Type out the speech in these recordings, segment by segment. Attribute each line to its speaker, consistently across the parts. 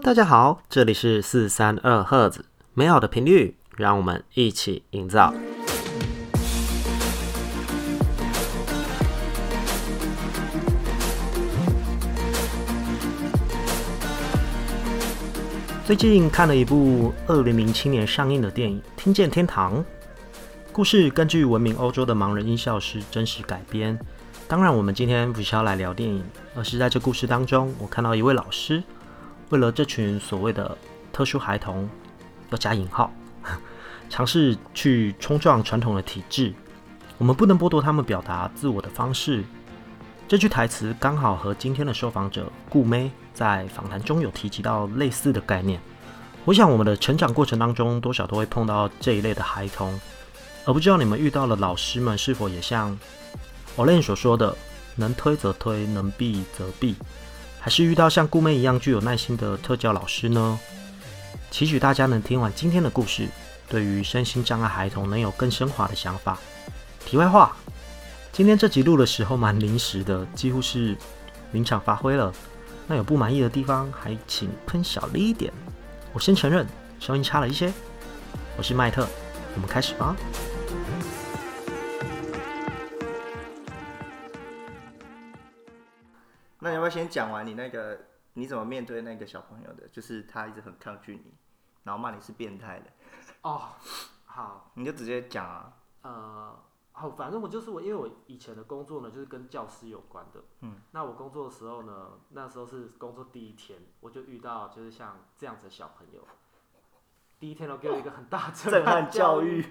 Speaker 1: 大家好，这里是四三二赫兹，美好的频率，让我们一起营造。最近看了一部二零零七年上映的电影《听见天堂》，故事根据闻名欧洲的盲人音效师真实改编。当然，我们今天不是要来聊电影，而是在这故事当中，我看到一位老师。为了这群所谓的特殊孩童，要加引号，尝试去冲撞传统的体制，我们不能剥夺他们表达自我的方式。这句台词刚好和今天的受访者顾妹在访谈中有提及到类似的概念。我想我们的成长过程当中，多少都会碰到这一类的孩童，而不知道你们遇到的老师们是否也像 Olen 所说的，能推则推，能避则避。还是遇到像顾妹一样具有耐心的特教老师呢？期许大家能听完今天的故事，对于身心障碍孩童能有更升华的想法。题外话，今天这集录的时候蛮临时的，几乎是临场发挥了。那有不满意的地方，还请喷小力一点。我先承认，声音差了一些。我是麦特，我们开始吧。
Speaker 2: 那你要不要先讲完你那个你怎么面对那个小朋友的？就是他一直很抗拒你，然后骂你是变态的。
Speaker 1: 哦，好，
Speaker 2: 你就直接讲啊。
Speaker 1: 呃，好，反正我就是我，因为我以前的工作呢，就是跟教师有关的。
Speaker 2: 嗯。
Speaker 1: 那我工作的时候呢，那时候是工作第一天，我就遇到就是像这样子的小朋友，第一天都给我一个很大震撼 教育。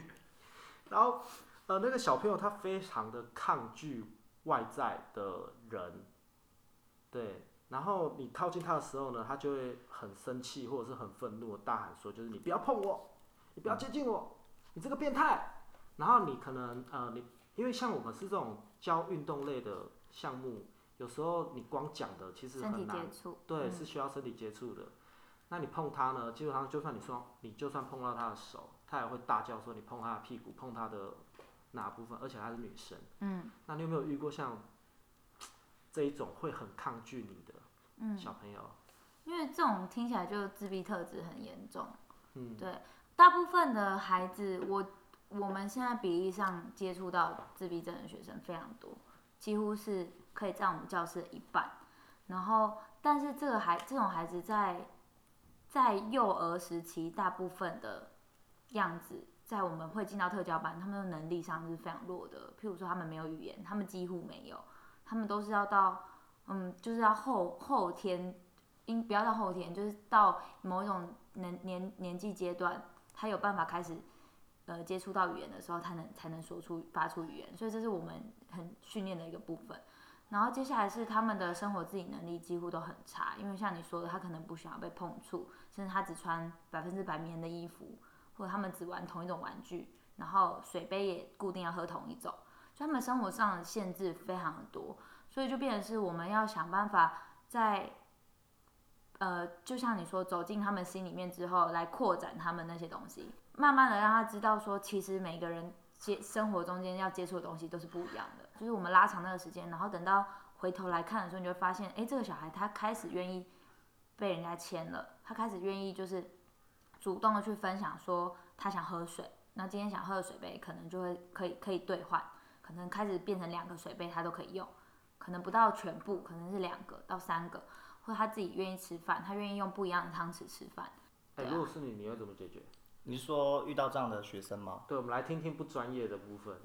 Speaker 1: 然后，呃，那个小朋友他非常的抗拒外在的人。对，然后你靠近他的时候呢，他就会很生气或者是很愤怒的大喊说：“就是你不要碰我，你不要接近我，你这个变态。”然后你可能呃，你因为像我们是这种教运动类的项目，有时候你光讲的其实很难，对，是需要身体接触的。那你碰他呢，基本上就算你说你就算碰到他的手，他也会大叫说你碰他的屁股，碰他的哪部分，而且她是女生。嗯，那你有没有遇过像？这一种会很抗拒你的小朋友，
Speaker 3: 嗯，因为这种听起来就自闭特质很严重。
Speaker 1: 嗯，
Speaker 3: 对，大部分的孩子，我我们现在比例上接触到自闭症的学生非常多，几乎是可以占我们教室的一半。然后，但是这个孩这种孩子在在幼儿时期，大部分的样子，在我们会进到特教班，他们的能力上是非常弱的。譬如说，他们没有语言，他们几乎没有。他们都是要到，嗯，就是要后后天，应不要到后天，就是到某一种年年年纪阶段，他有办法开始，呃，接触到语言的时候，他能才能说出发出语言，所以这是我们很训练的一个部分。然后接下来是他们的生活自理能力几乎都很差，因为像你说的，他可能不喜欢被碰触，甚至他只穿百分之百棉的衣服，或者他们只玩同一种玩具，然后水杯也固定要喝同一种。他们生活上的限制非常的多，所以就变成是我们要想办法在，呃，就像你说，走进他们心里面之后，来扩展他们那些东西，慢慢的让他知道说，其实每个人接生活中间要接触的东西都是不一样的。就是我们拉长那个时间，然后等到回头来看的时候，你就会发现，哎，这个小孩他开始愿意被人家牵了，他开始愿意就是主动的去分享说他想喝水，那今天想喝的水杯可能就会可以可以兑换。可能开始变成两个水杯，他都可以用，可能不到全部，可能是两个到三个，或者他自己愿意吃饭，他愿意用不一样的汤匙吃饭。
Speaker 1: 哎、欸，如果是你，你会怎么解决？
Speaker 2: 你说遇到这样的学生吗？
Speaker 1: 对，我们来听听不专业的部分。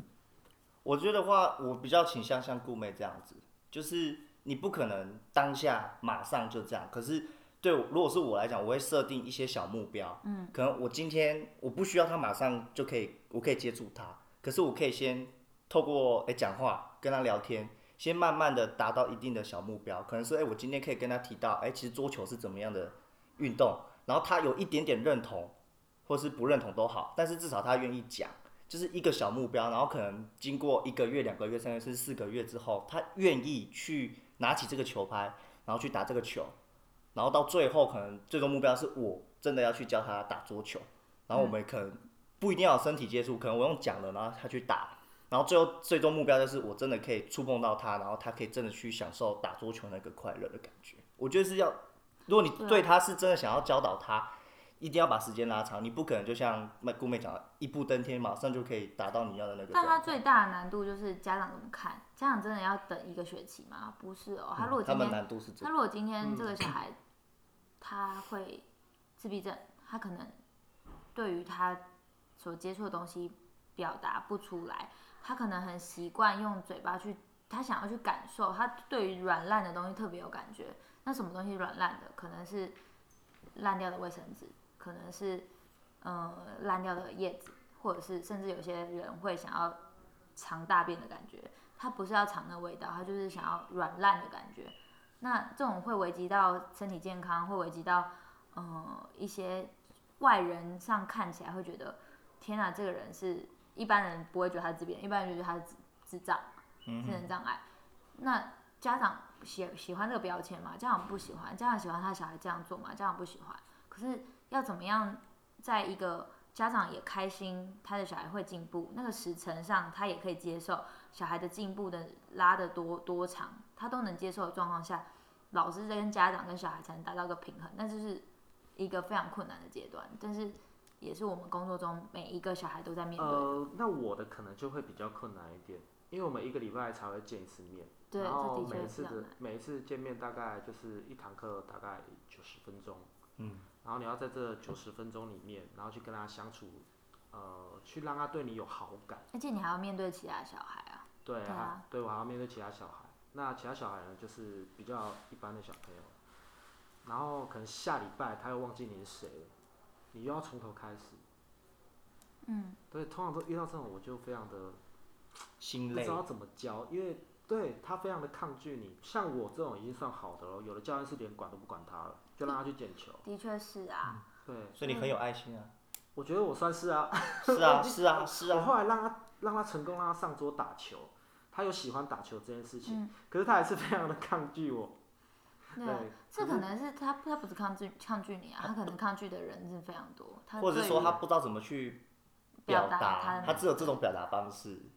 Speaker 2: 我觉得话，我比较倾向像顾妹这样子，就是你不可能当下马上就这样，可是对，如果是我来讲，我会设定一些小目标，嗯，可能我今天我不需要他马上就可以，我可以接住他，可是我可以先。透过诶讲话跟他聊天，先慢慢的达到一定的小目标，可能是诶我今天可以跟他提到，诶其实桌球是怎么样的运动，然后他有一点点认同，或是不认同都好，但是至少他愿意讲，就是一个小目标，然后可能经过一个月、两个月、三个月、甚至四个月之后，他愿意去拿起这个球拍，然后去打这个球，然后到最后可能最终目标是我真的要去教他打桌球，然后我们可能不一定要身体接触，可能我用讲的，然后他去打。然后最后最终目标就是我真的可以触碰到他，然后他可以真的去享受打桌球那个快乐的感觉。我觉得是要如果你对他是真的想要教导他，一定要把时间拉长，你不可能就像顾妹讲的，一步登天，马上就可以达到你要的那个。
Speaker 3: 但他最大的难度就是家长怎么看？家长真的要等一个学期吗？不是哦，他如果今天，
Speaker 2: 难度是
Speaker 3: 他如果今天这个小孩，他会自闭症，他可能对于他所接触的东西表达不出来，他可能很习惯用嘴巴去，他想要去感受，他对于软烂的东西特别有感觉。那什么东西软烂的？可能是烂掉的卫生纸。可能是，呃，烂掉的叶子，或者是甚至有些人会想要尝大便的感觉，他不是要尝那味道，他就是想要软烂的感觉。那这种会危及到身体健康，会危及到，呃，一些外人上看起来会觉得，天哪，这个人是一般人不会觉得他是自闭，一般人觉得他是智智障、精神障碍。那家长喜喜欢这个标签吗？家长不喜欢，家长喜欢他小孩这样做吗？家长不喜欢。可是。要怎么样，在一个家长也开心，他的小孩会进步，那个时程上他也可以接受小孩的进步的拉的多多长，他都能接受的状况下，老师跟家长跟小孩才能达到一个平衡，那就是一个非常困难的阶段，但是也是我们工作中每一个小孩都在面对。
Speaker 1: 呃，那我的可能就会比较困难一点，因为我们一个礼拜才会见一次面，
Speaker 3: 对，
Speaker 1: 然后每一次的每一次见面大概就是一堂课大概九十分钟，嗯。然后你要在这九十分钟里面，然后去跟他相处，呃，去让他对你有好感。
Speaker 3: 而且你还要面对其他小孩啊。
Speaker 1: 对啊，对，啊对我还要面对其他小孩。那其他小孩呢，就是比较一般的小朋友。然后可能下礼拜他又忘记你是谁了，你又要从头开始。嗯。对，通常都遇到这种，我就非常的心累，不知道怎么教，因为对他非常的抗拒你。像我这种已经算好的了，有的教练是连管都不管他了。就让他去捡球。
Speaker 3: 的确是啊。
Speaker 1: 对。
Speaker 2: 所以你很有爱心啊。
Speaker 1: 我觉得我算是啊。
Speaker 2: 是啊，是啊，是啊。
Speaker 1: 我后来让他让他成功，让他上桌打球，他有喜欢打球这件事情，可是他还是非常的抗拒我。
Speaker 3: 对。这可能是他他不是抗拒抗拒你啊，他可能抗拒的人是非常多。
Speaker 2: 他或者是说他不知道怎么去表达，他只有这种表达方式。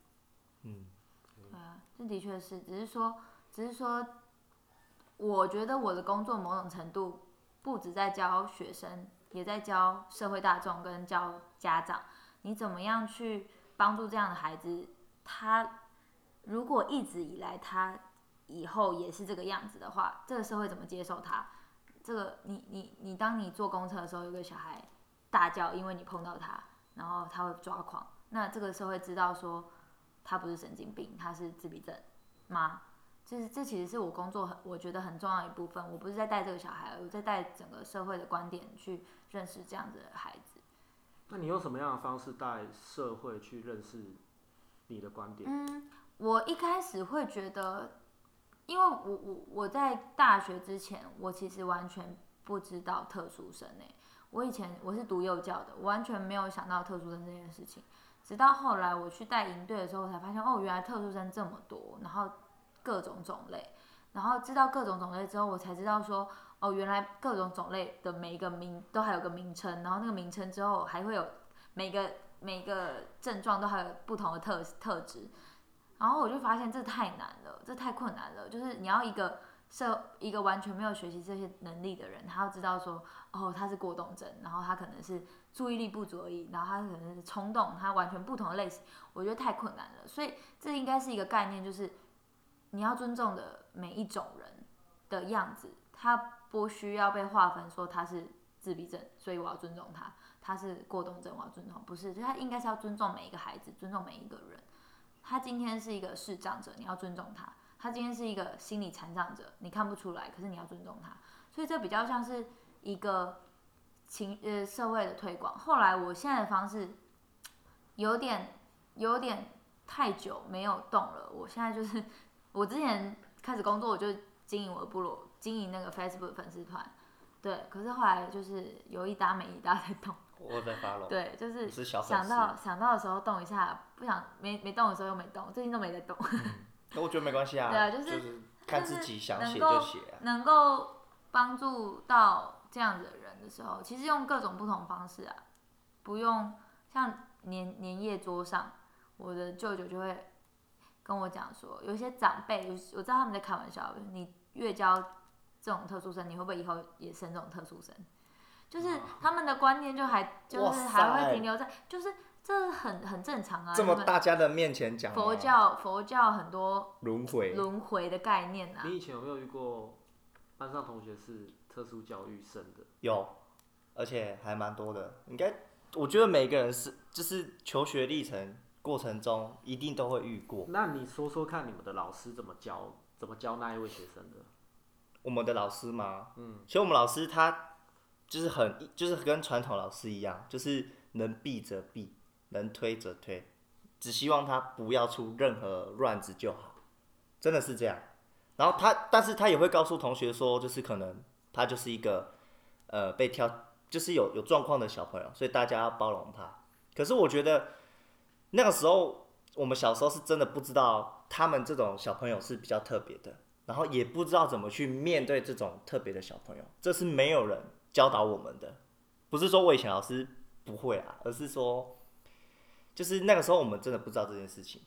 Speaker 2: 嗯。
Speaker 3: 对啊，这的确是，只是说，只是说，我觉得我的工作某种程度。不止在教学生，也在教社会大众跟教家长，你怎么样去帮助这样的孩子？他如果一直以来他以后也是这个样子的话，这个社会怎么接受他？这个你你你，当你坐公车的时候，有个小孩大叫，因为你碰到他，然后他会抓狂，那这个社会知道说他不是神经病，他是自闭症吗？就是这其实是我工作很我觉得很重要的一部分。我不是在带这个小孩，我在带整个社会的观点去认识这样子的孩子。
Speaker 1: 那你用什么样的方式带社会去认识你的观点？
Speaker 3: 嗯，我一开始会觉得，因为我我我在大学之前，我其实完全不知道特殊生诶。我以前我是读幼教的，完全没有想到特殊生这件事情。直到后来我去带营队的时候，我才发现哦，原来特殊生这么多，然后。各种种类，然后知道各种种类之后，我才知道说，哦，原来各种种类的每一个名都还有个名称，然后那个名称之后还会有每个每个症状都还有不同的特特质，然后我就发现这太难了，这太困难了，就是你要一个社一个完全没有学习这些能力的人，他要知道说，哦，他是过动症，然后他可能是注意力不足而已，然后他可能是冲动，他完全不同的类型，我觉得太困难了，所以这应该是一个概念，就是。你要尊重的每一种人的样子，他不需要被划分说他是自闭症，所以我要尊重他；他是过动症，我要尊重。不是，就他应该是要尊重每一个孩子，尊重每一个人。他今天是一个视障者，你要尊重他；他今天是一个心理残障者，你看不出来，可是你要尊重他。所以这比较像是一个情呃社会的推广。后来我现在的方式有点有点太久没有动了，我现在就是。我之前开始工作，我就经营我的部落，经营那个 Facebook 粉丝团，对。可是后来就是有一搭没一搭在动。
Speaker 2: 我在发了。
Speaker 3: 对，就是想到想到的时候动一下，不想没没动的时候又没动，最近都没在动。
Speaker 2: 那、嗯、我觉得没关系啊。
Speaker 3: 对啊，就是、
Speaker 2: 就是、看自己想写就写、啊。
Speaker 3: 能够帮助到这样子的人的时候，其实用各种不同方式啊，不用像年年夜桌上，我的舅舅就会。跟我讲说，有些长辈，有我知道他们在开玩笑，你越教这种特殊生，你会不会以后也生这种特殊生？就是他们的观念就还就是还会停留在，就是这很很正常啊。
Speaker 2: 这么大家的面前讲
Speaker 3: 佛教佛教很多
Speaker 2: 轮回
Speaker 3: 轮回的概念啊。
Speaker 1: 你以前有没有遇过班上同学是特殊教育生的？
Speaker 2: 有，而且还蛮多的。应该我觉得每个人是就是求学历程过程中一定都会遇过。
Speaker 1: 那你说说看，你们的老师怎么教怎么教那一位学生的？
Speaker 2: 我们的老师吗？
Speaker 1: 嗯，
Speaker 2: 其实我们老师他。就是很，就是跟传统老师一样，就是能避则避，能推则推，只希望他不要出任何乱子就好，真的是这样。然后他，但是他也会告诉同学说，就是可能他就是一个，呃，被挑，就是有有状况的小朋友，所以大家要包容他。可是我觉得那个时候，我们小时候是真的不知道他们这种小朋友是比较特别的，然后也不知道怎么去面对这种特别的小朋友，这是没有人。教导我们的，不是说我以前老师不会啊，而是说，就是那个时候我们真的不知道这件事情，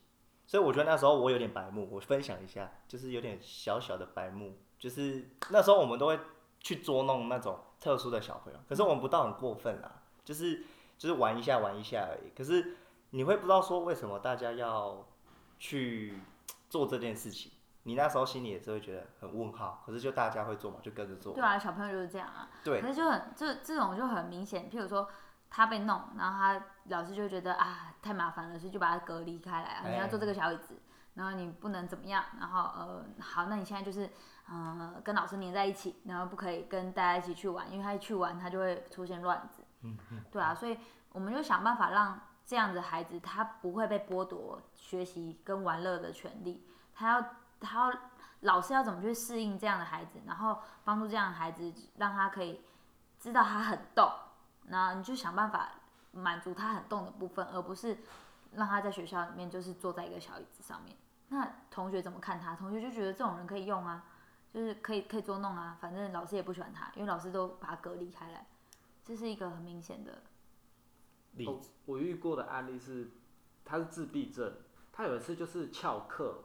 Speaker 2: 所以我觉得那时候我有点白目，我分享一下，就是有点小小的白目，就是那时候我们都会去捉弄那种特殊的小朋友，可是我们不到很过分啊，就是就是玩一下玩一下而已，可是你会不知道说为什么大家要去做这件事情。你那时候心里也是会觉得很问号，可是就大家会做嘛，就跟着做。
Speaker 3: 对啊，小朋友就是这样啊。
Speaker 2: 对。
Speaker 3: 可是就很这这种就很明显，譬如说他被弄，然后他老师就觉得啊太麻烦了，所以就把他隔离开来啊。你要坐这个小椅子，然后你不能怎么样，然后呃好，那你现在就是呃跟老师黏在一起，然后不可以跟大家一起去玩，因为他一去玩他就会出现乱子。嗯嗯。对啊，所以我们就想办法让这样的孩子他不会被剥夺学习跟玩乐的权利，他要。他要老师要怎么去适应这样的孩子，然后帮助这样的孩子，让他可以知道他很动，那你就想办法满足他很动的部分，而不是让他在学校里面就是坐在一个小椅子上面。那同学怎么看他？同学就觉得这种人可以用啊，就是可以可以捉弄啊，反正老师也不喜欢他，因为老师都把他隔离开来。这是一个很明显的
Speaker 1: 例子。哦，我遇过的案例是，他是自闭症，他有一次就是翘课。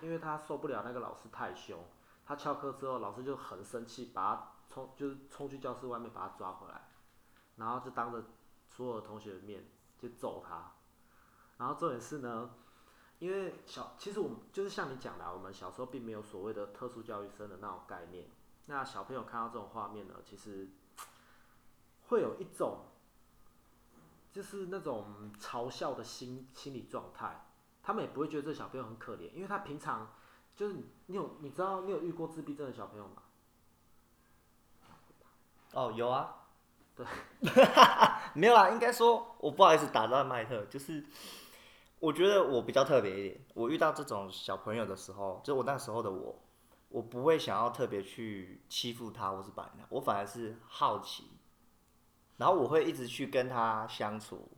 Speaker 1: 因为他受不了那个老师太凶，他翘课之后，老师就很生气，把他冲就是冲去教室外面把他抓回来，然后就当着所有的同学的面就揍他。然后重点是呢，因为小其实我们就是像你讲的，我们小时候并没有所谓的特殊教育生的那种概念。那小朋友看到这种画面呢，其实会有一种就是那种嘲笑的心心理状态。他们也不会觉得这小朋友很可怜，因为他平常就是你有你知道你有遇过自闭症的小朋友吗？
Speaker 2: 哦，有啊，
Speaker 1: 对，
Speaker 2: 没有啦，应该说我不好意思打断麦特，就是我觉得我比较特别一点，我遇到这种小朋友的时候，就我那时候的我，我不会想要特别去欺负他或是摆他，我反而是好奇，然后我会一直去跟他相处。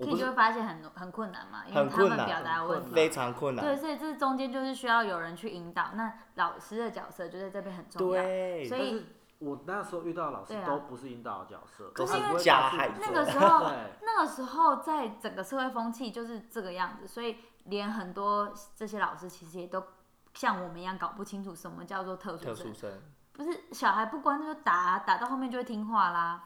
Speaker 3: 你就会发现很很困难嘛，因为他们表达问题
Speaker 2: 非常困难。
Speaker 3: 对，所以这中间就是需要有人去引导。那老师的角色就在这边很重要。
Speaker 2: 对，
Speaker 3: 所以
Speaker 1: 我那时候遇到老师都不是引导的角色，
Speaker 3: 啊、可是因为
Speaker 2: 假孩子。
Speaker 3: 那个时候，那个时候在整个社会风气就是这个样子，所以连很多这些老师其实也都像我们一样搞不清楚什么叫做特殊生。特殊生。不是小孩不乖就打，打到后面就会听话啦。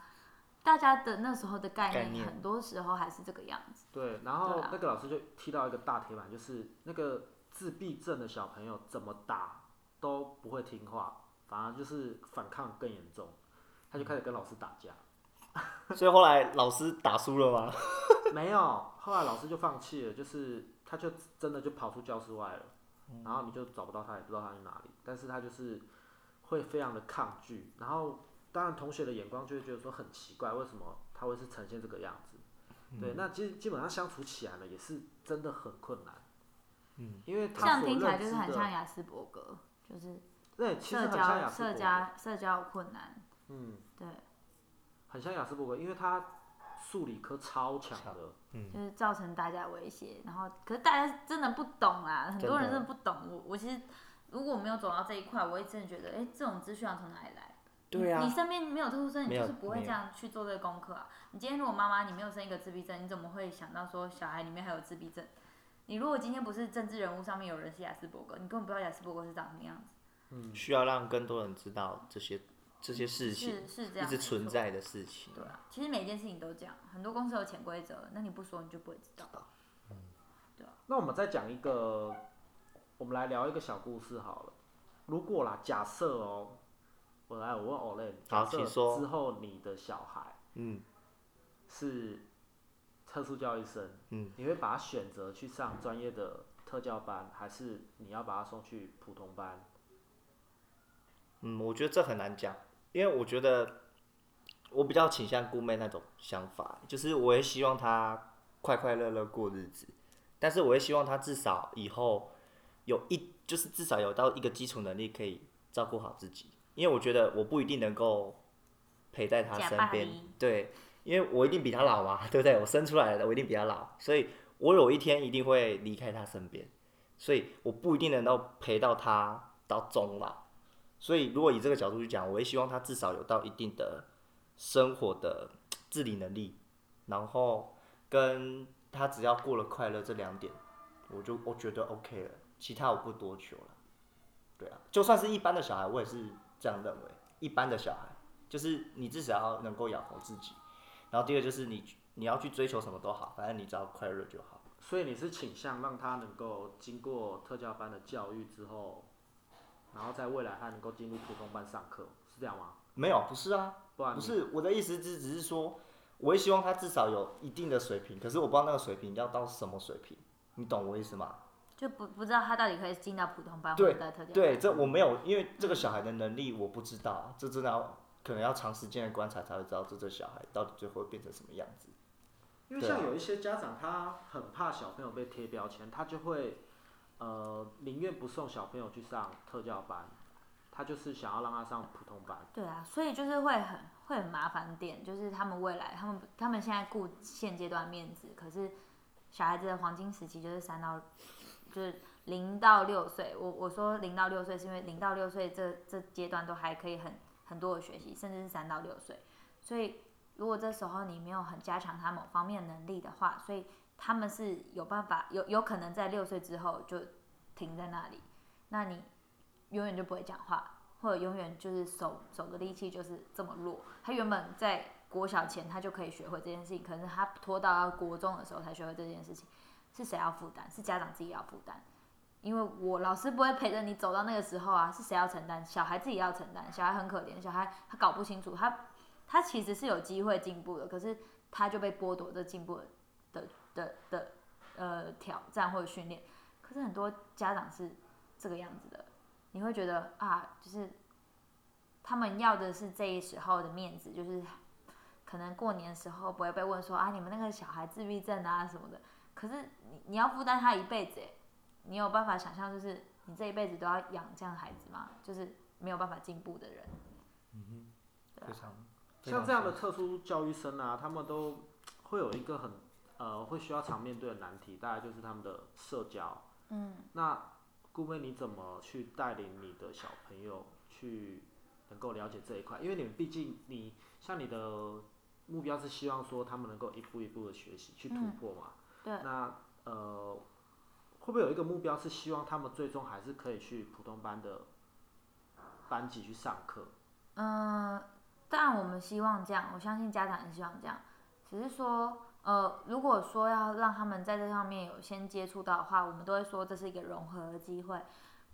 Speaker 3: 大家的那时候的概念，概念很多时候还是这个样子。
Speaker 1: 对，然后那个老师就踢到一个大铁板，就是那个自闭症的小朋友怎么打都不会听话，反而就是反抗更严重，他就开始跟老师打架。
Speaker 2: 所以后来老师打输了吗？
Speaker 1: 没有，后来老师就放弃了，就是他就真的就跑出教室外了，然后你就找不到他，也不知道他去哪里，但是他就是会非常的抗拒，然后。当然，同学的眼光就会觉得说很奇怪，为什么他会是呈现这个样子？嗯、对，那基基本上相处起来呢，也是真的很困难。嗯，因为他
Speaker 3: 这样听起来就是很像雅斯伯格，就是
Speaker 1: 对，其实很像雅斯伯格，
Speaker 3: 社交社交困难。
Speaker 1: 嗯，
Speaker 3: 对，
Speaker 1: 很像雅斯伯格，因为他数理科超强的，
Speaker 3: 嗯，就是造成大家威胁。然后，可是大家真的不懂啊，很多人真的不懂。我我其实如果没有走到这一块，我也真的觉得，哎、欸，这种资讯要从哪里来？
Speaker 2: 对啊，
Speaker 3: 你身边没有特殊生，你就是不会这样去做这个功课啊。你今天如果妈妈你没有生一个自闭症，你怎么会想到说小孩里面还有自闭症？你如果今天不是政治人物上面有人是雅斯伯格，你根本不知道雅斯伯格是长什么样子。
Speaker 2: 嗯，需要让更多人知道这些这些事情，
Speaker 3: 是是这样，
Speaker 2: 一直存在的事情。
Speaker 3: 对啊，其实每件事情都这样，很多公司有潜规则，那你不说你就不会知道。
Speaker 1: 嗯，
Speaker 3: 对啊。
Speaker 1: 那我们再讲一个，我们来聊一个小故事好了。如果啦，假设哦，我来我问 Olen，假设之后你的小孩，嗯，是特殊教育生，嗯，你会把他选择去上专业的特教班，还是你要把他送去普通班？
Speaker 2: 嗯，我觉得这很难讲，因为我觉得我比较倾向顾妹那种想法，就是我也希望他快快乐乐过日子，但是我也希望他至少以后有一。就是至少有到一个基础能力可以照顾好自己，因为我觉得我不一定能够陪在他身边，对，因为我一定比他老嘛，对不对？我生出来的我一定比他老，所以我有一天一定会离开他身边，所以我不一定能够陪到他到终老，所以如果以这个角度去讲，我也希望他至少有到一定的生活的自理能力，然后跟他只要过了快乐这两点，我就我觉得 OK 了。其他我不多求了，对啊，就算是一般的小孩，我也是这样认为。一般的小孩，就是你至少要能够养活自己，然后第二就是你你要去追求什么都好，反正你只要快乐就好。
Speaker 1: 所以你是倾向让他能够经过特教班的教育之后，然后在未来他能够进入普通班上课，是这样吗？
Speaker 2: 没有，不是啊，不，不是我的意思，只只是说，我也希望他至少有一定的水平，可是我不知道那个水平要到什么水平，你懂我意思吗？
Speaker 3: 就不不知道他到底可以进到普通班，或者在特教班。
Speaker 2: 对，这我没有，因为这个小孩的能力我不知道，这真的要可能要长时间的观察才会知道这这小孩到底最后会变成什么样子。
Speaker 1: 因为像有一些家长，他很怕小朋友被贴标签，他就会呃宁愿不送小朋友去上特教班，他就是想要让他上普通班。
Speaker 3: 对啊，所以就是会很会很麻烦点，就是他们未来他们他们现在顾现阶段面子，可是小孩子的黄金时期就是三到。就是零到六岁，我我说零到六岁是因为零到六岁这这阶段都还可以很很多的学习，甚至是三到六岁，所以如果这时候你没有很加强他某方面能力的话，所以他们是有办法有有可能在六岁之后就停在那里，那你永远就不会讲话，或者永远就是手手的力气就是这么弱。他原本在国小前他就可以学会这件事情，可是他拖到国中的时候才学会这件事情。是谁要负担？是家长自己要负担，因为我老师不会陪着你走到那个时候啊。是谁要承担？小孩自己要承担。小孩很可怜，小孩他搞不清楚，他他其实是有机会进步的，可是他就被剥夺这进步的的的，呃挑战或者训练。可是很多家长是这个样子的，你会觉得啊，就是他们要的是这一时候的面子，就是可能过年时候不会被问说啊，你们那个小孩自闭症啊什么的。可是你你要负担他一辈子，你有办法想象就是你这一辈子都要养这样的孩子吗？就是没有办法进步的人。
Speaker 2: 嗯哼，非常。
Speaker 1: 像这样的特殊教育生啊，他们都会有一个很呃会需要常面对的难题，大概就是他们的社交。嗯。那顾妹你怎么去带领你的小朋友去能够了解这一块？因为你们毕竟你像你的目标是希望说他们能够一步一步的学习去突破嘛。嗯
Speaker 3: 对
Speaker 1: 那呃，会不会有一个目标是希望他们最终还是可以去普通班的班级去上课？
Speaker 3: 嗯，当然我们希望这样，我相信家长也希望这样。只是说，呃，如果说要让他们在这上面有先接触到的话，我们都会说这是一个融合的机会。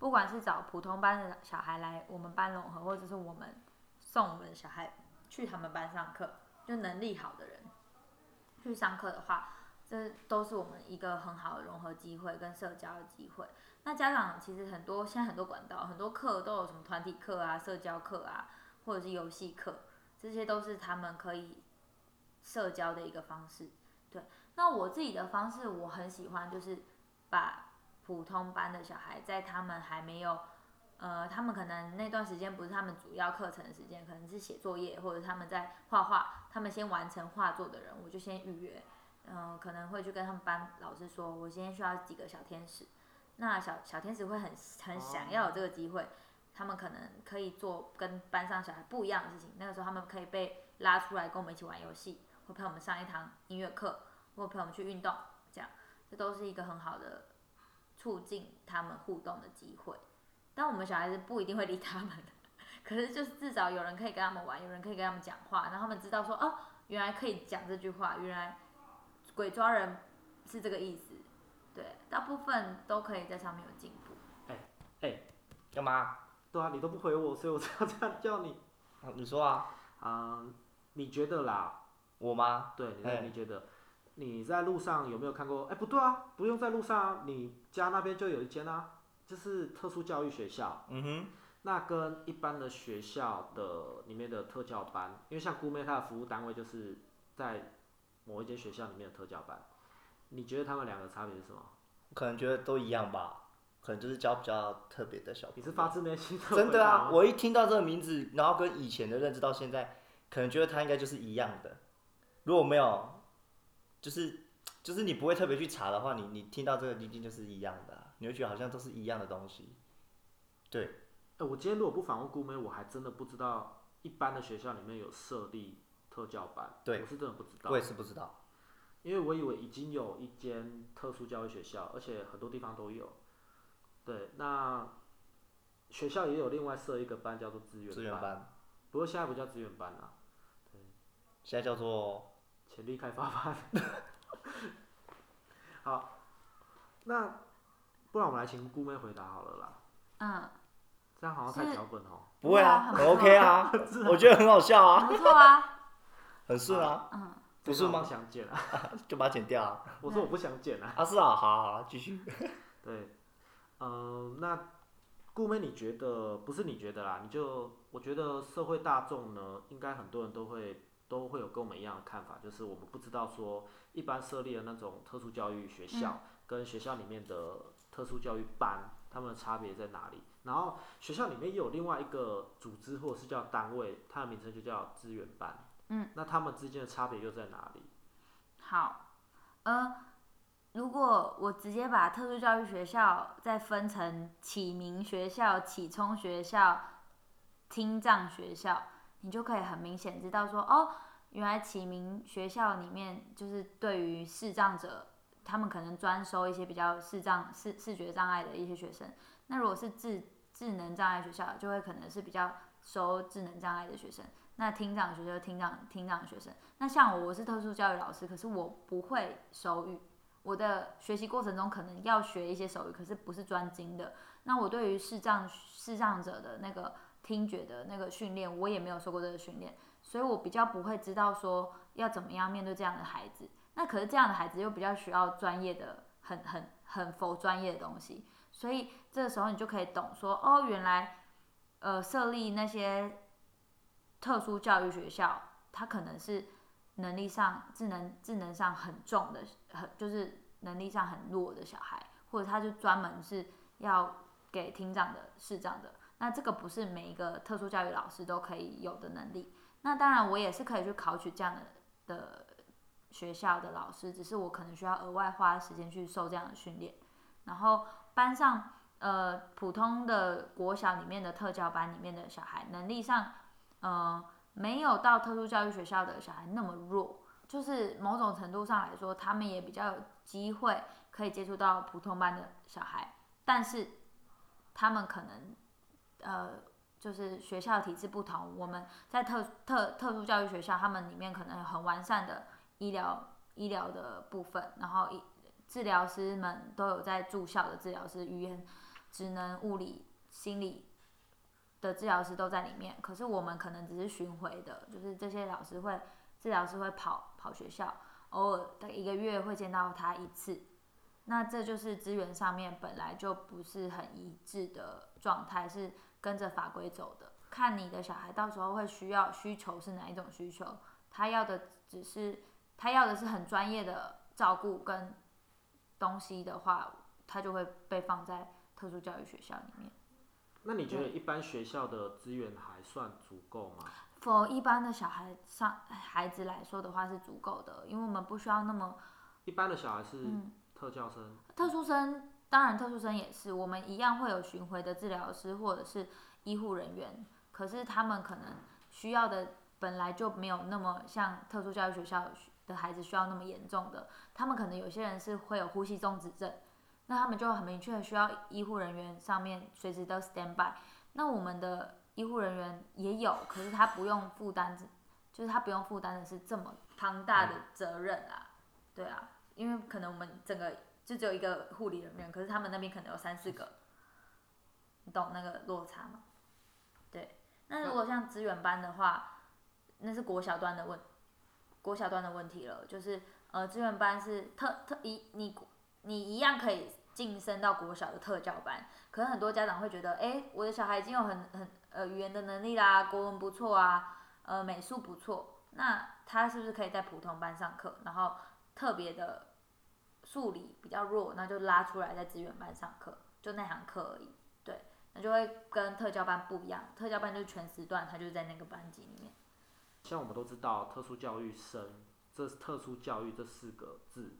Speaker 3: 不管是找普通班的小孩来我们班融合，或者是我们送我们的小孩去他们班上课，就能力好的人去上课的话。这都是我们一个很好的融合机会跟社交的机会。那家长其实很多，现在很多管道，很多课都有什么团体课啊、社交课啊，或者是游戏课，这些都是他们可以社交的一个方式。对，那我自己的方式，我很喜欢，就是把普通班的小孩在他们还没有，呃，他们可能那段时间不是他们主要课程的时间，可能是写作业或者他们在画画，他们先完成画作的人，我就先预约。嗯、可能会去跟他们班老师说，我今天需要几个小天使。那小小天使会很很想要有这个机会，他们可能可以做跟班上小孩不一样的事情。那个时候他们可以被拉出来跟我们一起玩游戏，或陪我们上一堂音乐课，或陪我们去运动，这样，这都是一个很好的促进他们互动的机会。但我们小孩子不一定会理他们，可是就是至少有人可以跟他们玩，有人可以跟他们讲话，让他们知道说哦，原来可以讲这句话，原来鬼抓人是这个意思。对，大部分都可以在上面有进步。
Speaker 1: 哎哎，
Speaker 2: 干嘛？
Speaker 1: 对啊，你都不回我，所以我才要这样叫你。
Speaker 2: 你说啊？
Speaker 1: 嗯，你觉得啦？
Speaker 2: 我吗？
Speaker 1: 对，你你觉得？你在路上有没有看过？哎，不对啊，不用在路上啊，你家那边就有一间啊，就是特殊教育学校。
Speaker 2: 嗯哼。
Speaker 1: 那跟一般的学校的里面的特教班，因为像姑妹她的服务单位就是在某一间学校里面的特教班。你觉得他们两个差别是什么？
Speaker 2: 可能觉得都一样吧，可能就是教比较特别的小朋友。
Speaker 1: 你是发自内心的？
Speaker 2: 真的啊！我一听到这个名字，然后跟以前的认知到现在，可能觉得他应该就是一样的。如果没有，就是就是你不会特别去查的话，你你听到这个一定就是一样的啊，你会觉得好像都是一样的东西。对。
Speaker 1: 哎，我今天如果不访问姑妹，我还真的不知道一般的学校里面有设立特教班。
Speaker 2: 对。
Speaker 1: 我是真的不知道。
Speaker 2: 我也是不知道。
Speaker 1: 因为我以为已经有一间特殊教育学校，而且很多地方都有。对，那学校也有另外设一个班，叫做资源班。资源班。不过现在不叫资源班了。对。
Speaker 2: 现在叫做
Speaker 1: 潜力开发班。好，那不然我们来请姑妹回答好了啦。
Speaker 3: 嗯。
Speaker 1: 这样好像太脚本哦。
Speaker 2: 不会啊，很 OK 啊，我觉得很好笑啊。
Speaker 3: 不错啊。
Speaker 2: 很顺啊。
Speaker 3: 嗯。
Speaker 1: 不是吗？想剪啊，
Speaker 2: 就把它剪掉啊。
Speaker 1: 我说我不想剪啊。
Speaker 2: 啊是啊，好好好，继续。
Speaker 1: 对，嗯、呃，那顾妹你觉得不是你觉得啦？你就我觉得社会大众呢，应该很多人都会都会有跟我们一样的看法，就是我们不知道说一般设立的那种特殊教育学校，跟学校里面的特殊教育班，他们的差别在哪里？然后学校里面也有另外一个组织或者是叫单位，它的名称就叫资源班。
Speaker 3: 嗯，
Speaker 1: 那他们之间的差别又在哪里？
Speaker 3: 好，呃，如果我直接把特殊教育学校再分成启明学校、启聪学校、听障学校，你就可以很明显知道说，哦，原来启明学校里面就是对于视障者，他们可能专收一些比较视障、视视觉障碍的一些学生。那如果是智智能障碍学校，就会可能是比较收智能障碍的学生。那听障学生，听障听障学生，那像我，我是特殊教育老师，可是我不会手语，我的学习过程中可能要学一些手语，可是不是专精的。那我对于视障视障者的那个听觉的那个训练，我也没有受过这个训练，所以我比较不会知道说要怎么样面对这样的孩子。那可是这样的孩子又比较需要专业的，很很很否专业的东西，所以这个时候你就可以懂说，哦，原来呃设立那些。特殊教育学校，他可能是能力上、智能、智能上很重的，很就是能力上很弱的小孩，或者他就专门是要给听障的、视障的。那这个不是每一个特殊教育老师都可以有的能力。那当然，我也是可以去考取这样的的学校的老师，只是我可能需要额外花时间去受这样的训练。然后班上，呃，普通的国小里面的特教班里面的小孩，能力上。嗯、没有到特殊教育学校的小孩那么弱，就是某种程度上来说，他们也比较有机会可以接触到普通班的小孩，但是他们可能，呃，就是学校体制不同，我们在特特特殊教育学校，他们里面可能有很完善的医疗医疗的部分，然后医治疗师们都有在住校的治疗师，语言、职能、物理、心理。的治疗师都在里面，可是我们可能只是巡回的，就是这些老师会，治疗师会跑跑学校，偶尔的一个月会见到他一次，那这就是资源上面本来就不是很一致的状态，是跟着法规走的。看你的小孩到时候会需要需求是哪一种需求，他要的只是他要的是很专业的照顾跟东西的话，他就会被放在特殊教育学校里面。
Speaker 1: 那你觉得一般学校的资源还算足够吗
Speaker 3: ？For 一般的小孩上孩子来说的话是足够的，因为我们不需要那么。
Speaker 1: 一般的小孩是特教生。
Speaker 3: 嗯、特殊生当然特殊生也是，我们一样会有巡回的治疗师或者是医护人员，可是他们可能需要的本来就没有那么像特殊教育学校的孩子需要那么严重的，他们可能有些人是会有呼吸中止症。那他们就很明确的需要医护人员上面随时都 stand by。那我们的医护人员也有，可是他不用负担，就是他不用负担的是这么庞大的责任啊，对啊，因为可能我们整个就只有一个护理人员，可是他们那边可能有三四个，你懂那个落差吗？对，那如果像资源班的话，那是国小端的问，国小端的问题了，就是呃资源班是特特一你你一样可以晋升到国小的特教班，可能很多家长会觉得，哎，我的小孩已经有很很呃语言的能力啦，国文不错啊，呃美术不错，那他是不是可以在普通班上课，然后特别的数理比较弱，那就拉出来在资源班上课，就那堂课而已，对，那就会跟特教班不一样，特教班就是全时段，他就是在那个班级里面。
Speaker 1: 像我们都知道，特殊教育生，这特殊教育这四个字，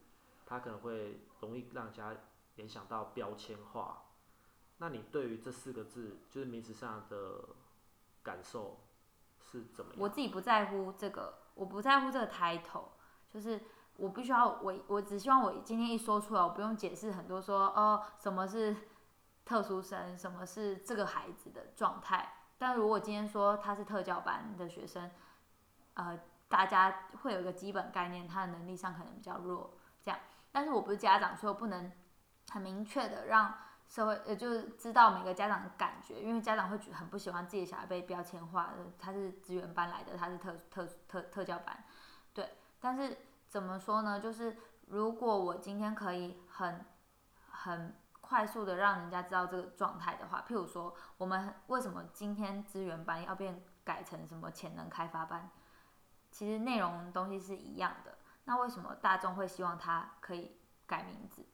Speaker 1: 他可能会容易让家联想到标签化。那你对于这四个字，就是名词上的感受是怎么样？
Speaker 3: 我自己不在乎这个，我不在乎这个 title，就是我必须要我我只希望我今天一说出来，我不用解释很多说，说哦什么是特殊生，什么是这个孩子的状态。但如果今天说他是特教班的学生。呃，大家会有一个基本概念，他的能力上可能比较弱，这样。但是我不是家长，所以我不能很明确的让社会，呃，就是知道每个家长的感觉，因为家长会觉很不喜欢自己的小孩被标签化的，他是资源班来的，他是特特特特教班，对。但是怎么说呢？就是如果我今天可以很很快速的让人家知道这个状态的话，譬如说，我们为什么今天资源班要变改成什么潜能开发班？其实内容东西是一样的，那为什么大众会希望他可以改名字？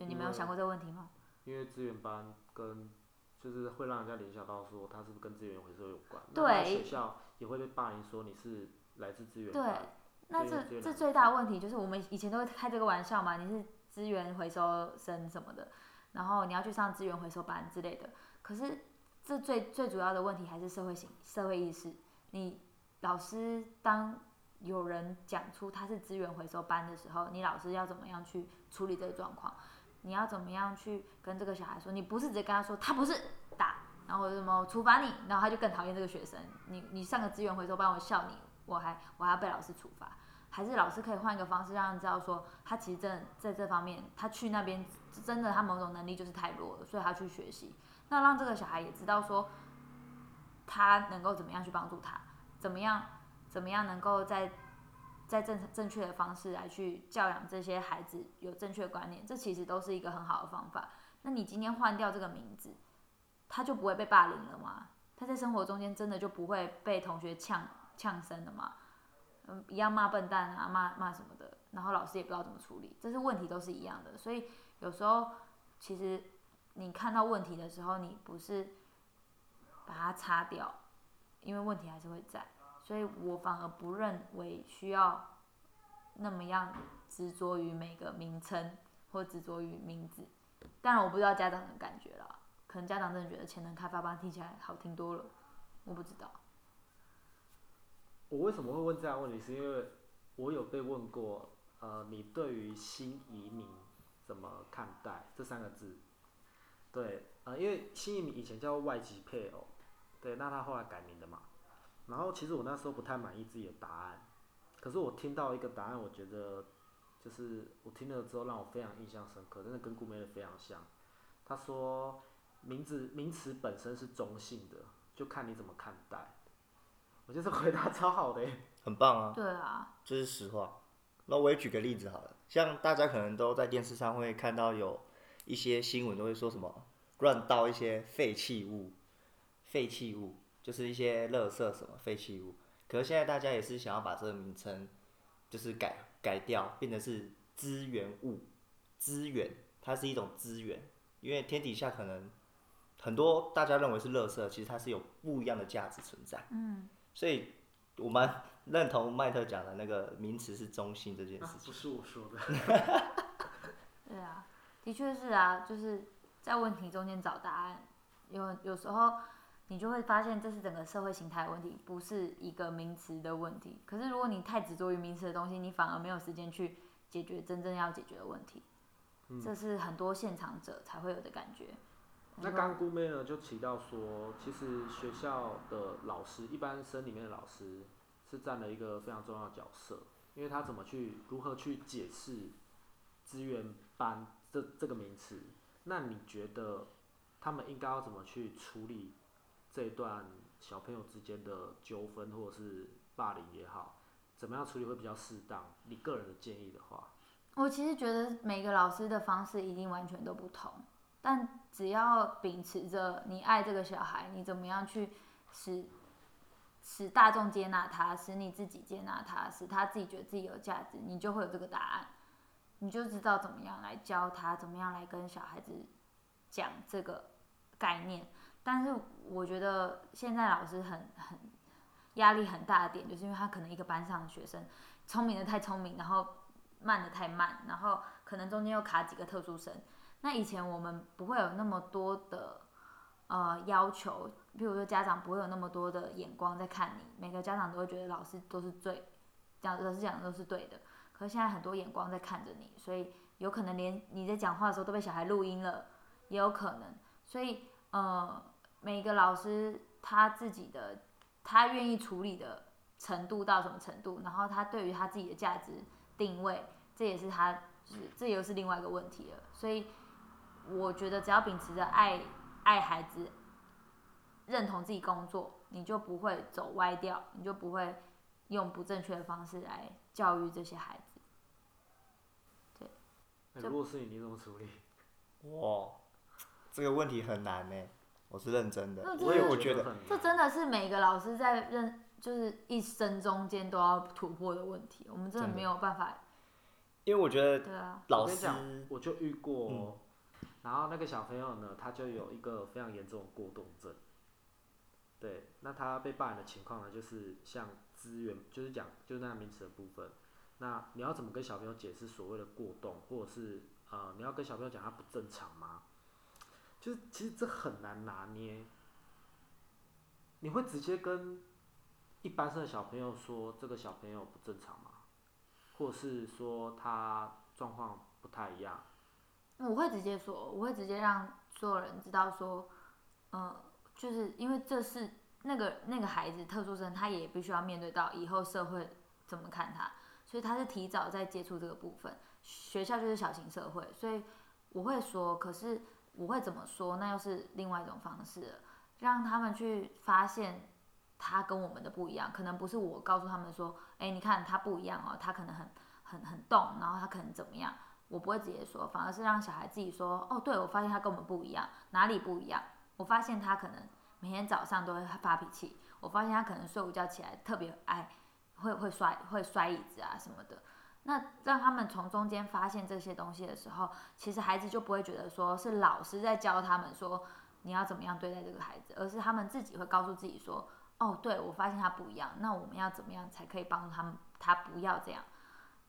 Speaker 3: 就你没有想过这个问题吗？
Speaker 1: 因为资源班跟就是会让人家联想到说他是不是跟资源回收有关？
Speaker 3: 对。
Speaker 1: 学校也会被霸凌说你是来自资源班。
Speaker 3: 对。那这这最大的问题就是我们以前都会开这个玩笑嘛，你是资源回收生什么的，然后你要去上资源回收班之类的。可是这最最主要的问题还是社会性社会意识，你。老师，当有人讲出他是资源回收班的时候，你老师要怎么样去处理这个状况？你要怎么样去跟这个小孩说？你不是直接跟他说他不是打，然后什么处罚你，然后他就更讨厌这个学生。你你上个资源回收班，我笑你，我还我还要被老师处罚？还是老师可以换一个方式，让人知道说他其实真的在这方面，他去那边真的他某种能力就是太弱了，所以他去学习。那让这个小孩也知道说，他能够怎么样去帮助他。怎么样？怎么样能够在在正正确的方式来去教养这些孩子有正确观念？这其实都是一个很好的方法。那你今天换掉这个名字，他就不会被霸凌了吗？他在生活中间真的就不会被同学呛呛声了吗？嗯，一样骂笨蛋啊，骂骂什么的，然后老师也不知道怎么处理，这些问题都是一样的。所以有时候其实你看到问题的时候，你不是把它擦掉。因为问题还是会在，所以我反而不认为需要那么样执着于每个名称或执着于名字。当然我不知道家长的感觉了，可能家长真的觉得潜能开发班听起来好听多了，我不知道。
Speaker 1: 我为什么会问这样问题？是因为我有被问过，呃，你对于新移民怎么看待这三个字？对，呃，因为新移民以前叫外籍配偶。对，那他后来改名的嘛，然后其实我那时候不太满意自己的答案，可是我听到一个答案，我觉得就是我听了之后让我非常印象深刻，真的跟顾妹的非常像。他说名字名词本身是中性的，就看你怎么看待。我觉得这回答超好的，
Speaker 2: 很棒啊。
Speaker 3: 对啊，
Speaker 2: 这是实话。那我也举个例子好了，像大家可能都在电视上会看到有一些新闻都会说什么乱倒一些废弃物。废弃物就是一些垃圾什么废弃物，可是现在大家也是想要把这个名称，就是改改掉，变成是资源物，资源它是一种资源，因为天底下可能很多大家认为是垃圾，其实它是有不一样的价值存在。
Speaker 3: 嗯，
Speaker 2: 所以我们认同麦特讲的那个名词是中性这件事情。
Speaker 1: 不是我说的。
Speaker 3: 对啊，的确是啊，就是在问题中间找答案，有有时候。你就会发现这是整个社会形态的问题，不是一个名词的问题。可是如果你太执着于名词的东西，你反而没有时间去解决真正要解决的问题。嗯、这是很多现场者才会有的感觉。
Speaker 1: 那刚姑妹呢就提到说，其实学校的老师，一般生里面的老师是占了一个非常重要的角色，因为他怎么去如何去解释资源班这这个名词？那你觉得他们应该要怎么去处理这一段小朋友之间的纠纷，或者是霸凌也好，怎么样处理会比较适当？你个人的建议的话，
Speaker 3: 我其实觉得每个老师的方式一定完全都不同。但只要秉持着你爱这个小孩，你怎么样去使使大众接纳他，使你自己接纳他，使他自己觉得自己有价值，你就会有这个答案，你就知道怎么样来教他，怎么样来跟小孩子讲这个概念。但是我觉得现在老师很很压力很大的点，就是因为他可能一个班上的学生聪明的太聪明，然后慢的太慢，然后可能中间又卡几个特殊生。那以前我们不会有那么多的呃要求，比如说家长不会有那么多的眼光在看你，每个家长都会觉得老师都是对，讲老师讲的都是对的。可是现在很多眼光在看着你，所以有可能连你在讲话的时候都被小孩录音了，也有可能。所以呃，每个老师他自己的他愿意处理的程度到什么程度，然后他对于他自己的价值定位，这也是他，就是这又是另外一个问题了。所以。我觉得只要秉持着爱爱孩子，认同自己工作，你就不会走歪掉，你就不会用不正确的方式来教育这些孩子。对。
Speaker 1: 欸、如果是你，你怎么处理？
Speaker 2: 哇，这个问题很难呢。我是认真的，
Speaker 3: 所以
Speaker 2: 我觉得
Speaker 3: 这真的是每个老师在认，就是一生中间都要突破的问题。我们真的没有办法。
Speaker 2: 因为我觉得，
Speaker 3: 对啊，
Speaker 2: 老师
Speaker 1: 我就遇过。嗯然后那个小朋友呢，他就有一个非常严重的过动症。对，那他被霸凌的情况呢，就是像资源，就是讲就是那个名词的部分。那你要怎么跟小朋友解释所谓的过动，或者是呃，你要跟小朋友讲他不正常吗？就是其实这很难拿捏。你会直接跟一般生的小朋友说这个小朋友不正常吗？或者是说他状况不太一样？
Speaker 3: 我会直接说，我会直接让所有人知道说，嗯、就是因为这是那个那个孩子特殊生，他也必须要面对到以后社会怎么看他，所以他是提早在接触这个部分。学校就是小型社会，所以我会说，可是我会怎么说，那又是另外一种方式，让他们去发现他跟我们的不一样，可能不是我告诉他们说，哎，你看他不一样哦，他可能很很很动，然后他可能怎么样。我不会直接说，反而是让小孩自己说。哦，对，我发现他跟我们不一样，哪里不一样？我发现他可能每天早上都会发脾气。我发现他可能睡午觉起来特别爱，会会摔会摔椅子啊什么的。那让他们从中间发现这些东西的时候，其实孩子就不会觉得说是老师在教他们说你要怎么样对待这个孩子，而是他们自己会告诉自己说，哦，对，我发现他不一样，那我们要怎么样才可以帮助他们，他不要这样？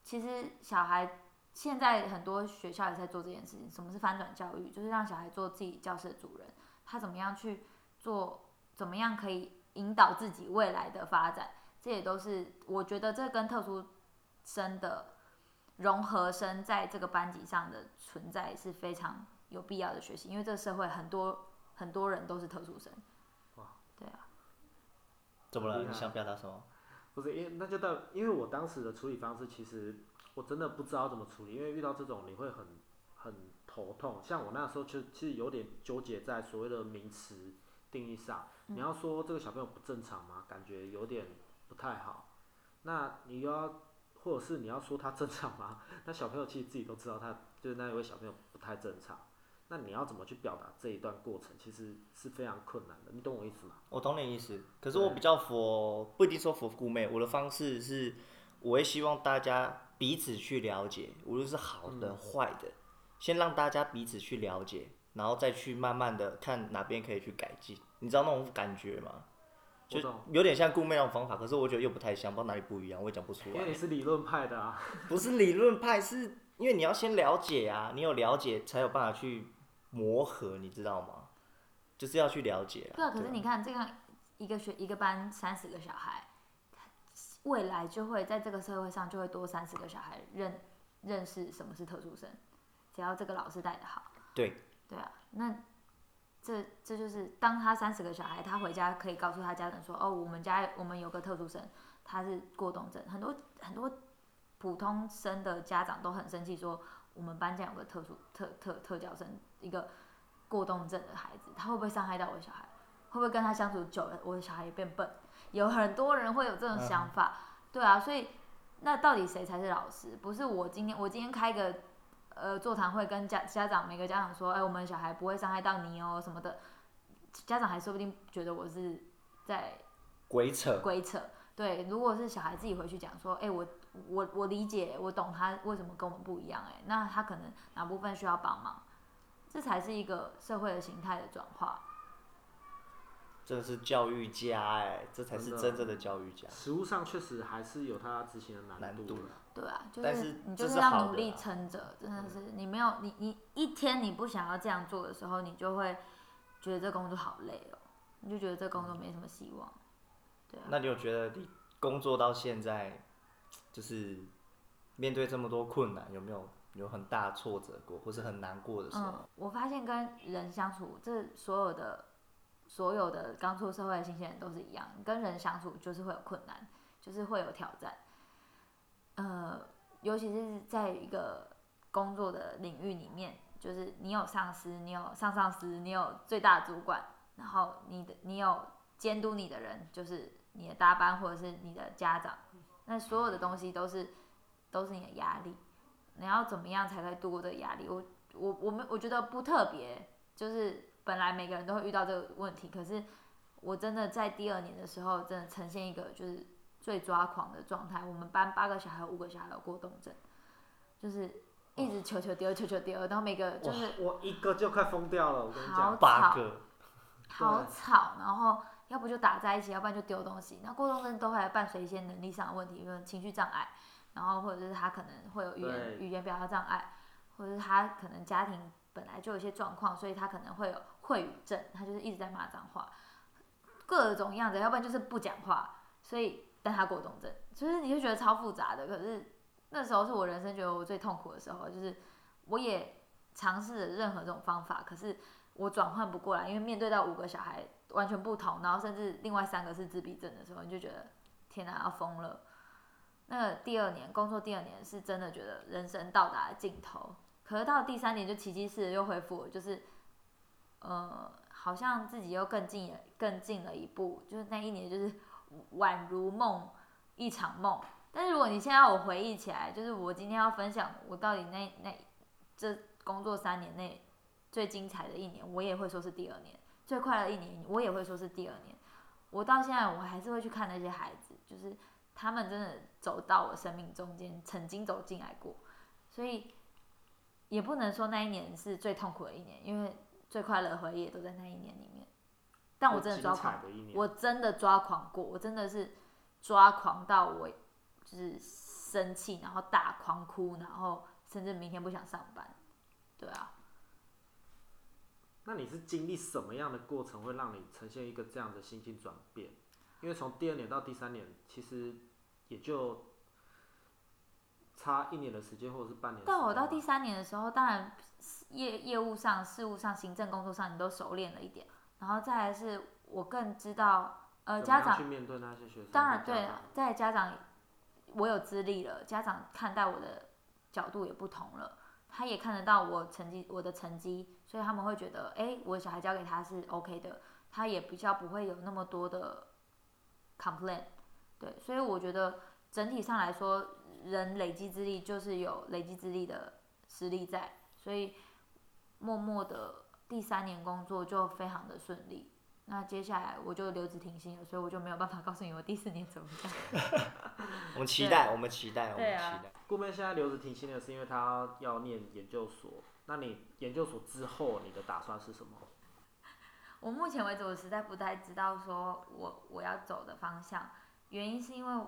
Speaker 3: 其实小孩。现在很多学校也在做这件事情。什么是翻转教育？就是让小孩做自己教室的主人。他怎么样去做？怎么样可以引导自己未来的发展？这也都是我觉得这跟特殊生的融合生在这个班级上的存在是非常有必要的学习。因为这个社会很多很多人都是特殊生。
Speaker 1: 哇，
Speaker 3: 对啊。
Speaker 2: 怎么了？你想表达什么？
Speaker 1: 不是，因为那就到，因为我当时的处理方式其实。我真的不知道怎么处理，因为遇到这种你会很很头痛。像我那时候就其实有点纠结在所谓的名词定义上。你要说这个小朋友不正常吗？感觉有点不太好。那你又要，或者是你要说他正常吗？那小朋友其实自己都知道他，他就是那一位小朋友不太正常。那你要怎么去表达这一段过程，其实是非常困难的。你懂我意思吗？
Speaker 2: 我懂你意思，可是我比较佛，不一定说佛姑妹。我的方式是，我会希望大家。彼此去了解，无论是好的、坏的，嗯，先让大家彼此去了解，然后再去慢慢的看哪边可以去改进。你知道那种感觉吗？就有点像顾妹那种方法，可是我觉得又不太像，不知道哪里不一样，我也讲不出来。
Speaker 1: 因为你是理论派的啊。
Speaker 2: 不是理论派，是因为你要先了解啊，你有了解才有办法去磨合，你知道吗？就是要去了解。
Speaker 3: 对啊，可是你看这样一个学一个班三十个小孩。未来就会在这个社会上就会多三十个小孩认认识什么是特殊生，只要这个老师带的好。
Speaker 2: 对。
Speaker 3: 对啊，那这这就是当他三十个小孩，他回家可以告诉他家长说，哦，我们家我们有个特殊生，他是过动症。很多很多普通生的家长都很生气，说我们班这样有个特殊特特特教生，一个过动症的孩子，他会不会伤害到我的小孩？会不会跟他相处久了，我的小孩也变笨？有很多人会有这种想法，嗯、对啊，所以那到底谁才是老师？不是我今天，我今天开个呃座谈会，跟家家长每个家长说，哎，我们小孩不会伤害到你哦什么的，家长还说不定觉得我是在
Speaker 2: 鬼扯
Speaker 3: 鬼扯。对，如果是小孩自己回去讲说，哎，我我我理解，我懂他为什么跟我们不一样，哎，那他可能哪部分需要帮忙，这才是一个社会的形态的转化。
Speaker 2: 这是教育家哎，这才是真正的教育家。
Speaker 1: 实物上确实还是有他执行的难度。
Speaker 3: 对啊，就是你就是要努力撑着，真的是你没有你你一天你不想要这样做的时候，你就会觉得这工作好累哦，你就觉得这工作没什么希望。对啊。
Speaker 2: 那你有觉得你工作到现在，就是面对这么多困难，有没有有很大挫折过，或是很难过的时候？
Speaker 3: 嗯，我发现跟人相处，这所有的。所有的刚出社会的新鲜人都是一样，跟人相处就是会有困难，就是会有挑战。呃，尤其是在一个工作的领域里面，就是你有上司，你有上上司，你有最大主管，然后你的你有监督你的人，就是你的搭班或者是你的家长，那所有的东西都是都是你的压力。你要怎么样才可以度过这个压力？我我我们我觉得不特别，就是。本来每个人都会遇到这个问题，可是我真的在第二年的时候，真的呈现一个就是最抓狂的状态。我们班八个小孩，五个小孩有过动症，就是一直求求丢，求求丢，然后每个就是
Speaker 1: 我一个就快疯掉了。我跟你讲，
Speaker 2: 八个，
Speaker 3: 好吵，然后要不就打在一起，要不然就丢东西。那过动症都会伴随一些能力上的问题，比如情绪障碍，然后或者是他可能会有语言语言表达障碍，或者是他可能家庭。本来就有一些状况，所以他可能会有秽语症，他就是一直在骂脏话，各种样子，要不然就是不讲话，所以但他过动症，其实你就觉得超复杂的。可是那时候是我人生觉得我最痛苦的时候，就是我也尝试了任何这种方法，可是我转换不过来，因为面对到五个小孩完全不同，然后甚至另外三个是自闭症的时候，你就觉得天哪，要疯了。那第二年工作，第二年是真的觉得人生到达了尽头。可是到第三年就奇迹似的又恢复，就是，呃，好像自己又更进了更进了一步，就是那一年就是宛如梦一场梦。但是如果你现在我回忆起来，就是我今天要分享我到底那那这工作三年内最精彩的一年，我也会说是第二年；最快乐的一年，我也会说是第二年。我到现在我还是会去看那些孩子，就是他们真的走到我生命中间，曾经走进来过，所以。也不能说那一年是最痛苦的一年，因为最快乐的回忆也都在那一年里面。但我真的抓狂，我真的抓狂过，我真的是抓狂到我就是生气，然后大狂哭，然后甚至明天不想上班。对啊。
Speaker 1: 那你是经历什么样的过程，会让你呈现一个这样的心情转变？因为从第二年到第三年，其实也就。差一年的时间，或者是半年。
Speaker 3: 到我到第三年的时候，当然业业务上、事务上、行政工作上，你都熟练了一点。然后再来是我更知道，呃，家长
Speaker 1: 去面对那些学生。
Speaker 3: 当然对，在家长我有资历了，家长看待我的角度也不同了，他也看得到我成绩，我的成绩，所以他们会觉得，哎，我小孩交给他是 OK 的，他也比较不会有那么多的 complaint。对，所以我觉得整体上来说。人累积资历就是有累积资历的实力在，所以默默的第三年工作就非常的顺利。那接下来我就留职停薪了，所以我就没有办法告诉你我第四年怎么样。
Speaker 2: 我们期待，我们期待，我们期待。
Speaker 1: 顾妹现在留职停薪的是因为她要念研究所。那你研究所之后你的打算是什么？
Speaker 3: 我目前为止我实在不太知道说我我要走的方向，原因是因为。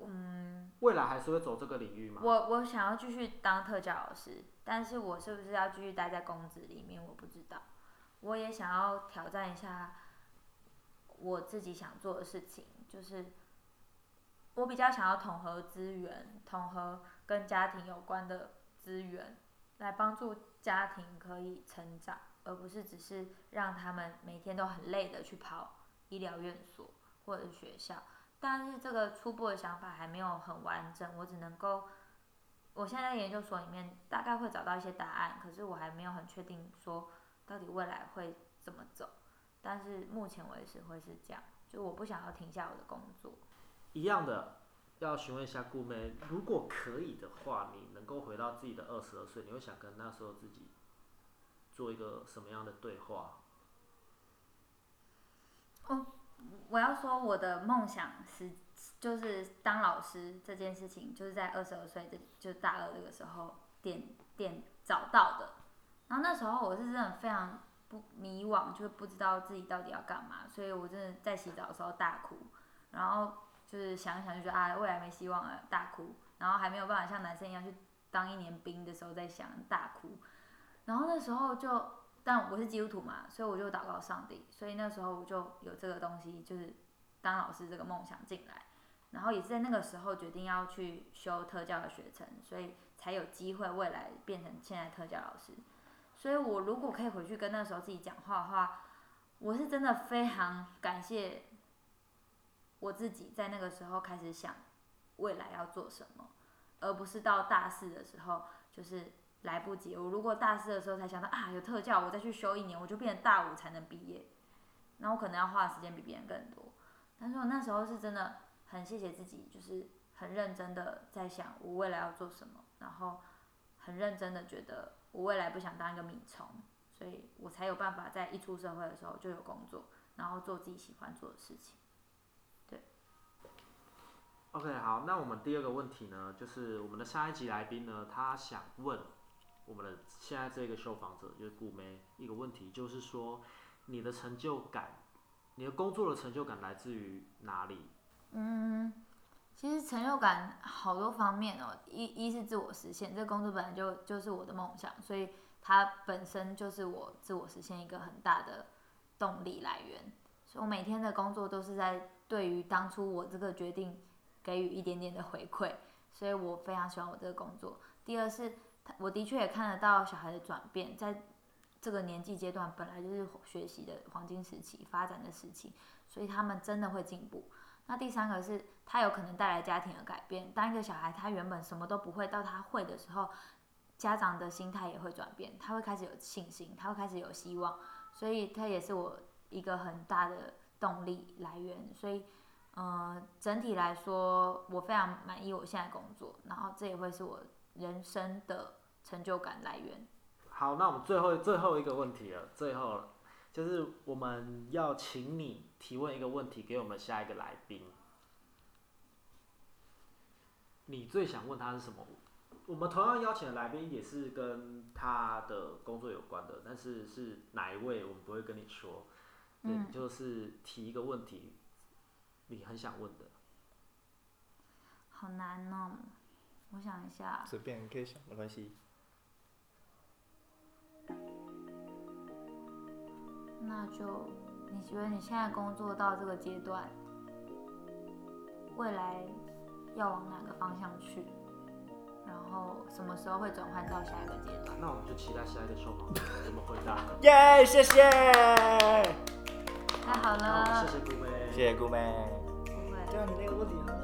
Speaker 3: 嗯，
Speaker 1: 未来还是会走这个领域吗？
Speaker 3: 我我想要继续当特教老师，但是我是不是要继续待在公职里面，我不知道。我也想要挑战一下我自己想做的事情，就是我比较想要统合资源，统合跟家庭有关的资源，来帮助家庭可以成长，而不是只是让他们每天都很累的去跑医疗院所或者是学校。但是这个初步的想法还没有很完整，我只能够，我现在在研究所里面大概会找到一些答案，可是我还没有很确定说到底未来会怎么走。但是目前为止会是这样，就我不想要停下我的工作。
Speaker 1: 一样的，要询问一下顾妹，如果可以的话，你能够回到自己的二十二岁，你会想跟那时候自己做一个什么样的对话？
Speaker 3: 哦。我要说，我的梦想是就是当老师这件事情，就是在二十二岁，就大二这个时候点点找到的。然后那时候我是真的非常不迷惘，就是不知道自己到底要干嘛，所以我真的在洗澡的时候大哭，然后就是想想就觉得啊，未来没希望了，大哭，然后还没有办法像男生一样去当一年兵的时候在想大哭，然后那时候就。但我是基督徒嘛，所以我就祷告上帝，所以那时候我就有这个东西，就是当老师这个梦想进来，然后也是在那个时候决定要去修特教的学程，所以才有机会未来变成现在特教老师。所以我如果可以回去跟那时候自己讲话的话，我是真的非常感谢我自己在那个时候开始想未来要做什么，而不是到大四的时候就是。来不及，我如果大四的时候才想到啊，有特教，我再去修一年，我就变成大五才能毕业，那我可能要花的时间比别人更多。但是我那时候是真的很谢谢自己，就是很认真的在想我未来要做什么，然后很认真的觉得我未来不想当一个米虫，所以我才有办法在一出社会的时候就有工作，然后做自己喜欢做的事情。对。
Speaker 1: OK，好，那我们第二个问题呢，就是我们的下一集来宾呢，他想问。我们的现在这个受访者就是顾梅，一个问题就是说，你的成就感，你的工作的成就感来自于哪里？
Speaker 3: 嗯，其实成就感好多方面哦，一一是自我实现，这工作本来就就是我的梦想，所以它本身就是我自我实现一个很大的动力来源。所以我每天的工作都是在对于当初我这个决定给予一点点的回馈，所以我非常喜欢我这个工作。第二是。我的确也看得到小孩的转变，在这个年纪阶段本来就是学习的黄金时期、发展的时期，所以他们真的会进步。那第三个是，他有可能带来家庭的改变。当一个小孩他原本什么都不会，到他会的时候，家长的心态也会转变，他会开始有信心，他会开始有希望，所以他也是我一个很大的动力来源。所以，嗯、整体来说，我非常满意我现在工作，然后这也会是我。人生的成就感来源。
Speaker 1: 好，那我们最后最后一个问题了，最后了，就是我们要请你提问一个问题给我们下一个来宾。你最想问他是什么？我们同样邀请的来宾也是跟他的工作有关的，但是是哪一位，我们不会跟你说。嗯，就是提一个问题，你很想问的。
Speaker 3: 好难哦。我想一下，
Speaker 2: 随便你可以想，没关系。
Speaker 3: 那就你觉得你现在工作到这个阶段，未来要往哪个方向去？然后什么时候会转换到下一个阶段？
Speaker 1: 那我们就期待下一个受访者怎么回答。
Speaker 2: 耶，谢谢。
Speaker 3: 太好了，
Speaker 1: 谢谢姑妹，
Speaker 2: 谢谢姑妹。
Speaker 3: 不会，
Speaker 2: 对啊，你那个问题很好。